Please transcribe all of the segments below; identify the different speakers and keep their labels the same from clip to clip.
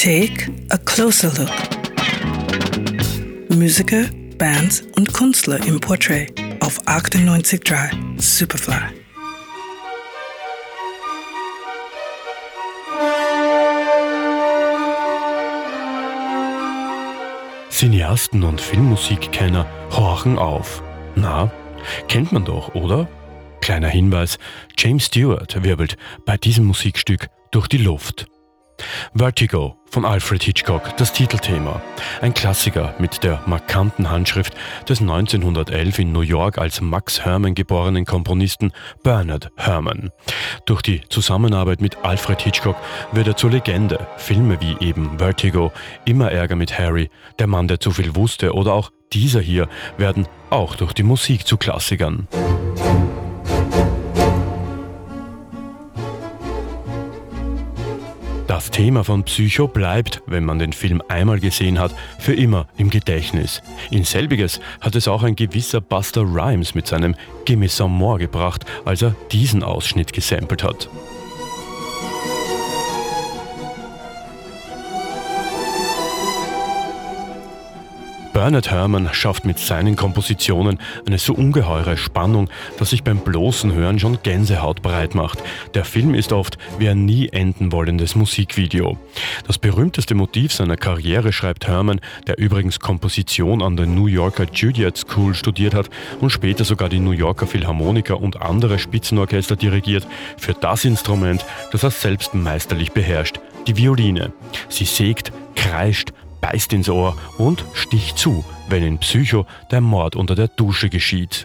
Speaker 1: Take a closer look. Musiker, Bands und Künstler im Portrait auf 98.3 Superfly.
Speaker 2: Cineasten und Filmmusikkenner horchen auf. Na, kennt man doch, oder? Kleiner Hinweis, James Stewart wirbelt bei diesem Musikstück durch die Luft. Vertigo von Alfred Hitchcock, das Titelthema. Ein Klassiker mit der markanten Handschrift des 1911 in New York als Max Herman geborenen Komponisten Bernard Herrmann. Durch die Zusammenarbeit mit Alfred Hitchcock wird er zur Legende. Filme wie eben Vertigo, Immer Ärger mit Harry, Der Mann, der zu viel wusste oder auch dieser hier werden auch durch die Musik zu Klassikern. Das Thema von Psycho bleibt, wenn man den Film einmal gesehen hat, für immer im Gedächtnis. In selbiges hat es auch ein gewisser Buster Rhymes mit seinem Gimme Some More gebracht, als er diesen Ausschnitt gesampelt hat. Bernard Herrmann schafft mit seinen Kompositionen eine so ungeheure Spannung, dass sich beim bloßen Hören schon Gänsehaut breit macht. Der Film ist oft wie ein nie enden wollendes Musikvideo. Das berühmteste Motiv seiner Karriere schreibt Herrmann, der übrigens Komposition an der New Yorker Juilliard School studiert hat und später sogar die New Yorker Philharmoniker und andere Spitzenorchester dirigiert, für das Instrument, das er selbst meisterlich beherrscht, die Violine. Sie sägt, kreischt, beißt ins Ohr und sticht zu, wenn in Psycho der Mord unter der Dusche geschieht.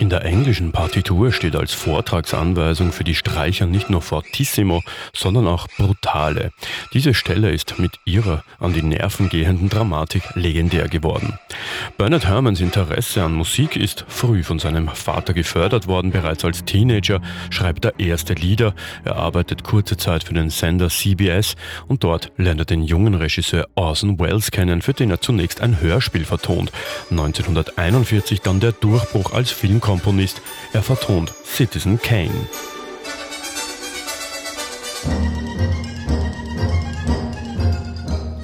Speaker 2: In der englischen Partitur steht als Vortragsanweisung für die Streicher nicht nur fortissimo, sondern auch brutale. Diese Stelle ist mit ihrer an die Nerven gehenden Dramatik legendär geworden. Bernard Herrmanns Interesse an Musik ist früh von seinem Vater gefördert worden. Bereits als Teenager schreibt er erste Lieder. Er arbeitet kurze Zeit für den Sender CBS und dort lernt er den jungen Regisseur Orson Welles kennen, für den er zunächst ein Hörspiel vertont. 1941 dann der Durchbruch als Filmkomponist Komponist. Er vertont Citizen Kane.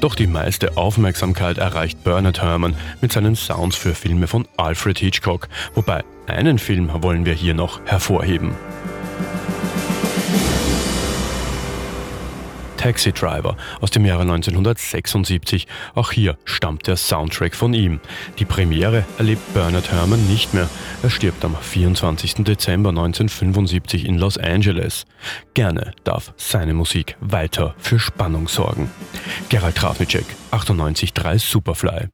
Speaker 2: Doch die meiste Aufmerksamkeit erreicht Bernard Herrmann mit seinen Sounds für Filme von Alfred Hitchcock, wobei einen Film wollen wir hier noch hervorheben. Taxi Driver aus dem Jahre 1976. Auch hier stammt der Soundtrack von ihm. Die Premiere erlebt Bernard Herrmann nicht mehr. Er stirbt am 24. Dezember 1975 in Los Angeles. Gerne darf seine Musik weiter für Spannung sorgen. Gerald Trafnicek, 98.3 Superfly.